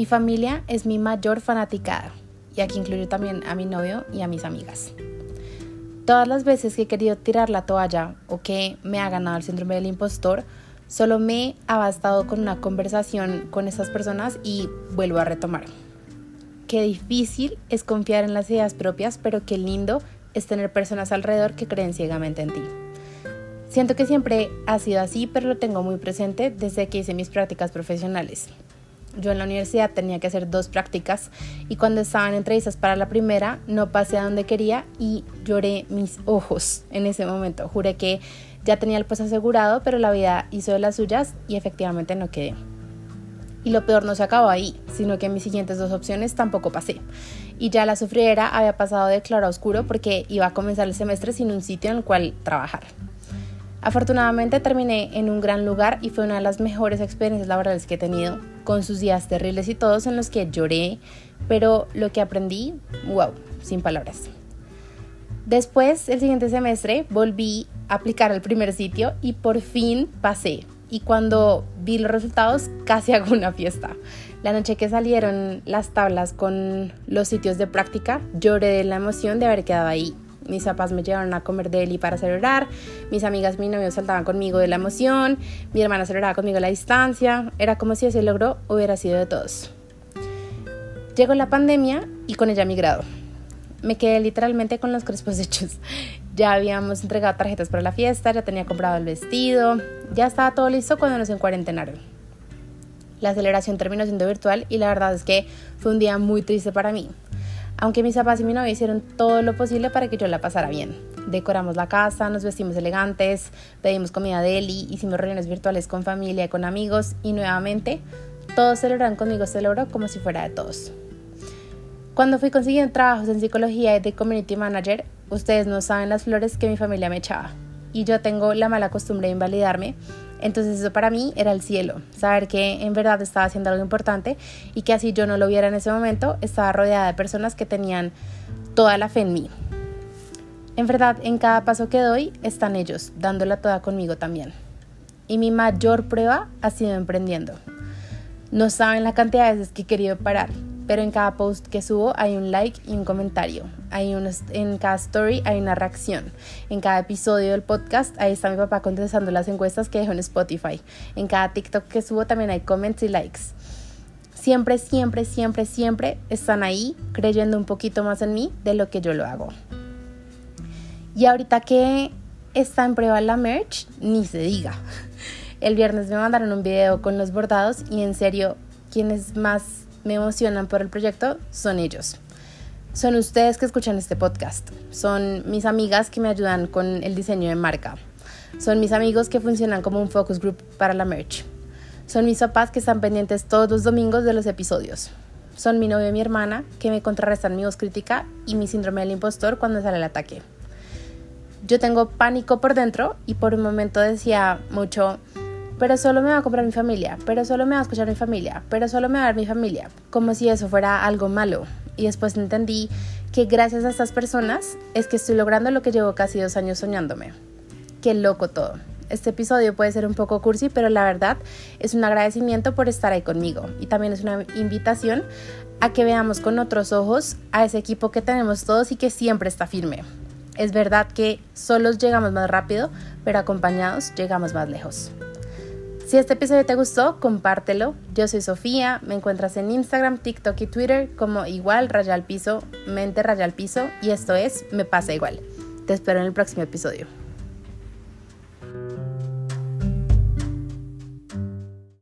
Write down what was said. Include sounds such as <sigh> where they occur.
Mi familia es mi mayor fanaticada y aquí incluyo también a mi novio y a mis amigas. Todas las veces que he querido tirar la toalla o que me ha ganado el síndrome del impostor, solo me ha bastado con una conversación con esas personas y vuelvo a retomar. Qué difícil es confiar en las ideas propias, pero qué lindo es tener personas alrededor que creen ciegamente en ti. Siento que siempre ha sido así, pero lo tengo muy presente desde que hice mis prácticas profesionales. Yo en la universidad tenía que hacer dos prácticas y cuando estaba en entrevistas para la primera no pasé a donde quería y lloré mis ojos en ese momento. Juré que ya tenía el puesto asegurado, pero la vida hizo de las suyas y efectivamente no quedé. Y lo peor no se acabó ahí, sino que mis siguientes dos opciones tampoco pasé. Y ya la sufriera había pasado de claro a oscuro porque iba a comenzar el semestre sin un sitio en el cual trabajar. Afortunadamente terminé en un gran lugar y fue una de las mejores experiencias laborales que he tenido, con sus días terribles y todos en los que lloré, pero lo que aprendí, wow, sin palabras. Después, el siguiente semestre, volví a aplicar al primer sitio y por fin pasé. Y cuando vi los resultados, casi <laughs> hago una fiesta. La noche que salieron las tablas con los sitios de práctica, lloré de la emoción de haber quedado ahí mis papás me llevaron a comer deli para celebrar, mis amigas, mi novio saltaban conmigo de la emoción, mi hermana celebraba conmigo a la distancia, era como si ese logro hubiera sido de todos. Llegó la pandemia y con ella mi grado. Me quedé literalmente con los crespos <laughs> hechos. Ya habíamos entregado tarjetas para la fiesta, ya tenía comprado el vestido, ya estaba todo listo cuando nos encuarentenaron. La celebración terminó siendo virtual y la verdad es que fue un día muy triste para mí aunque mis papás y mi novia hicieron todo lo posible para que yo la pasara bien. Decoramos la casa, nos vestimos elegantes, pedimos comida deli, hicimos reuniones virtuales con familia y con amigos y nuevamente todos celebraron conmigo este logro como si fuera de todos. Cuando fui consiguiendo trabajos en psicología y de community manager, ustedes no saben las flores que mi familia me echaba. Y yo tengo la mala costumbre de invalidarme entonces eso para mí era el cielo, saber que en verdad estaba haciendo algo importante y que así yo no lo viera en ese momento, estaba rodeada de personas que tenían toda la fe en mí. En verdad, en cada paso que doy están ellos, dándola toda conmigo también. Y mi mayor prueba ha sido emprendiendo. No saben la cantidad de veces que he querido parar, pero en cada post que subo hay un like y un comentario. Hay en cada story hay una reacción. En cada episodio del podcast ahí está mi papá contestando las encuestas que dejo en Spotify. En cada TikTok que subo también hay comments y likes. Siempre, siempre, siempre, siempre están ahí creyendo un poquito más en mí de lo que yo lo hago. Y ahorita que está en prueba la merch, ni se diga. <laughs> El viernes me mandaron un video con los bordados y en serio, quienes más me emocionan por el proyecto son ellos. Son ustedes que escuchan este podcast. Son mis amigas que me ayudan con el diseño de marca. Son mis amigos que funcionan como un focus group para la merch. Son mis papás que están pendientes todos los domingos de los episodios. Son mi novio y mi hermana que me contrarrestan mi voz crítica y mi síndrome del impostor cuando sale el ataque. Yo tengo pánico por dentro y por un momento decía mucho, pero solo me va a comprar mi familia, pero solo me va a escuchar mi familia, pero solo me va a ver mi familia, como si eso fuera algo malo. Y después entendí que gracias a estas personas es que estoy logrando lo que llevo casi dos años soñándome. Qué loco todo. Este episodio puede ser un poco cursi, pero la verdad es un agradecimiento por estar ahí conmigo y también es una invitación a que veamos con otros ojos a ese equipo que tenemos todos y que siempre está firme. Es verdad que solos llegamos más rápido, pero acompañados llegamos más lejos. Si este episodio te gustó, compártelo. Yo soy Sofía, me encuentras en Instagram, TikTok y Twitter como igual raya al piso, mente raya al piso y esto es Me pasa igual. Te espero en el próximo episodio.